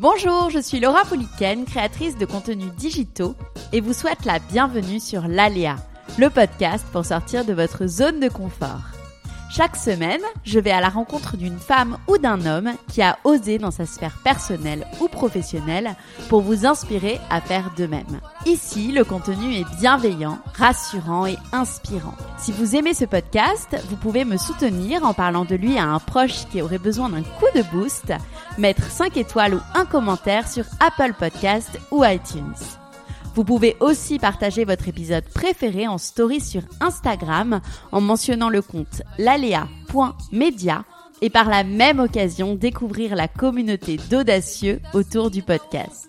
Bonjour, je suis Laura Poliken, créatrice de contenus digitaux et vous souhaite la bienvenue sur l'Aléa, le podcast pour sortir de votre zone de confort. Chaque semaine, je vais à la rencontre d'une femme ou d'un homme qui a osé dans sa sphère personnelle ou professionnelle pour vous inspirer à faire de même. Ici, le contenu est bienveillant, rassurant et inspirant. Si vous aimez ce podcast, vous pouvez me soutenir en parlant de lui à un proche qui aurait besoin d'un coup de boost, mettre 5 étoiles ou un commentaire sur Apple Podcast ou iTunes. Vous pouvez aussi partager votre épisode préféré en story sur Instagram en mentionnant le compte lalea.media et par la même occasion découvrir la communauté d'audacieux autour du podcast.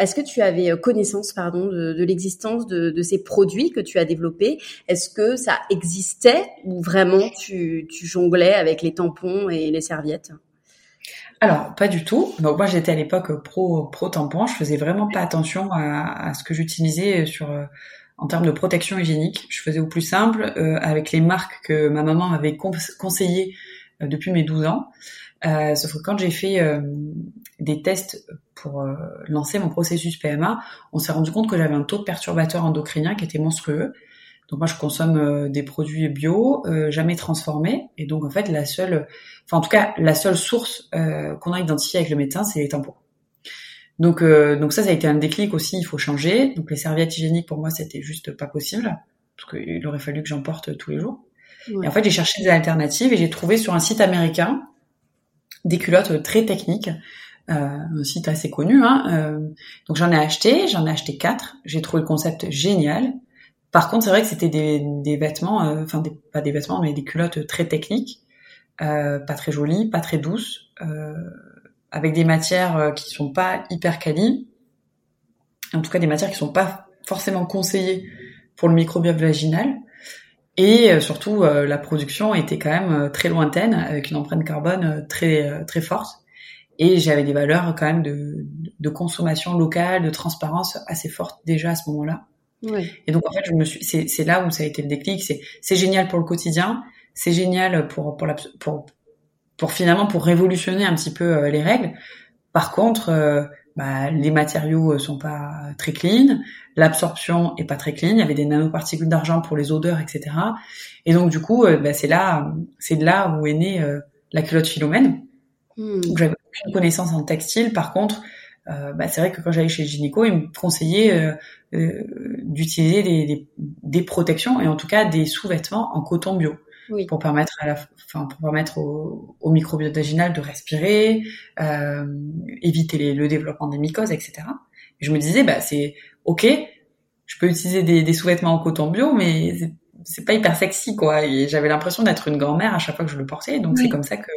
Est-ce que tu avais euh, connaissance pardon, de, l'existence de, ces produits que tu as développés? Est-ce que ça existait ou vraiment tu jonglais avec les tampons et les serviettes? Alors, pas du tout. Donc moi, j'étais à l'époque pro pro tampon. Je faisais vraiment pas attention à, ce que j'utilisais sur euh, en termes de protection hygiénique. Je faisais au plus simple euh, avec les marques que ma maman m'avait conseillées euh, depuis mes 12 ans. Euh, sauf que quand j'ai fait des tests pour lancer mon processus PMA, on s'est rendu compte que j'avais un taux de perturbateur endocrinien qui était monstrueux. Donc moi je consomme euh, des produits bio, euh, jamais transformés, et donc en fait la seule, enfin en tout cas la seule source euh, qu'on a identifiée avec le médecin, c'est les tampons. Donc donc ça ça a été un déclic aussi, il faut changer. Donc les serviettes hygiéniques pour moi c'était juste pas possible parce qu'il aurait fallu que j'en porte tous les jours. Et en fait j'ai cherché des alternatives et j'ai trouvé sur un site américain des culottes très techniques. Euh, un site assez connu. Hein, donc j'en ai acheté, j'en ai acheté quatre. J'ai trouvé le concept génial. Par contre, c'est vrai que c'était des, vêtements, euh, enfin pas des vêtements, mais des culottes très techniques, euh, pas très jolies, pas très douces, euh, avec des matières qui sont pas hyper qualies, en tout cas des matières qui sont pas forcément conseillées pour le microbiote vaginal. Et surtout, la production était quand même très lointaine, avec une empreinte carbone très très forte. Et j'avais des valeurs quand même de, de consommation locale, de transparence assez fortes déjà à ce moment-là. Et donc en fait, je me suis, c'est, c'est là où ça a été le déclic. C'est, c'est génial pour le quotidien, c'est génial pour pour la pour pour finalement pour révolutionner un petit peu euh, les règles. Par contre, euh, bah, les matériaux euh, sont pas très clean, l'absorption est pas très clean. Il y avait des nanoparticules d'argent pour les odeurs, etc. Et donc du coup, bah, c'est là, c'est de là où est née la culotte Philomène. Hmm. J'avais aucune connaissance en textile. Par contre, bah, c'est vrai que quand j'allais chez le gynéco, il me conseillait euh, euh, d'utiliser des, des, des, protections et en tout cas des sous-vêtements en coton bio oui. pour permettre à la, enfin pour permettre au, au microbiote vaginal de respirer, euh, éviter les, le développement des mycoses, etc. Et je me disais bah c'est ok, je peux utiliser des, des sous-vêtements en coton bio, mais c'est pas hyper sexy quoi. Et j'avais l'impression d'être une grand-mère à chaque fois que je le portais, donc c'est comme ça que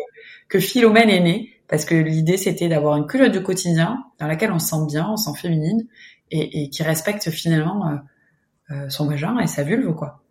que Philomène est née parce que l'idée c'était d'avoir une culotte du quotidien dans laquelle on se sent bien, on se sent féminine et, et qui respecte finalement euh, euh, son vagin et sa vulve quoi.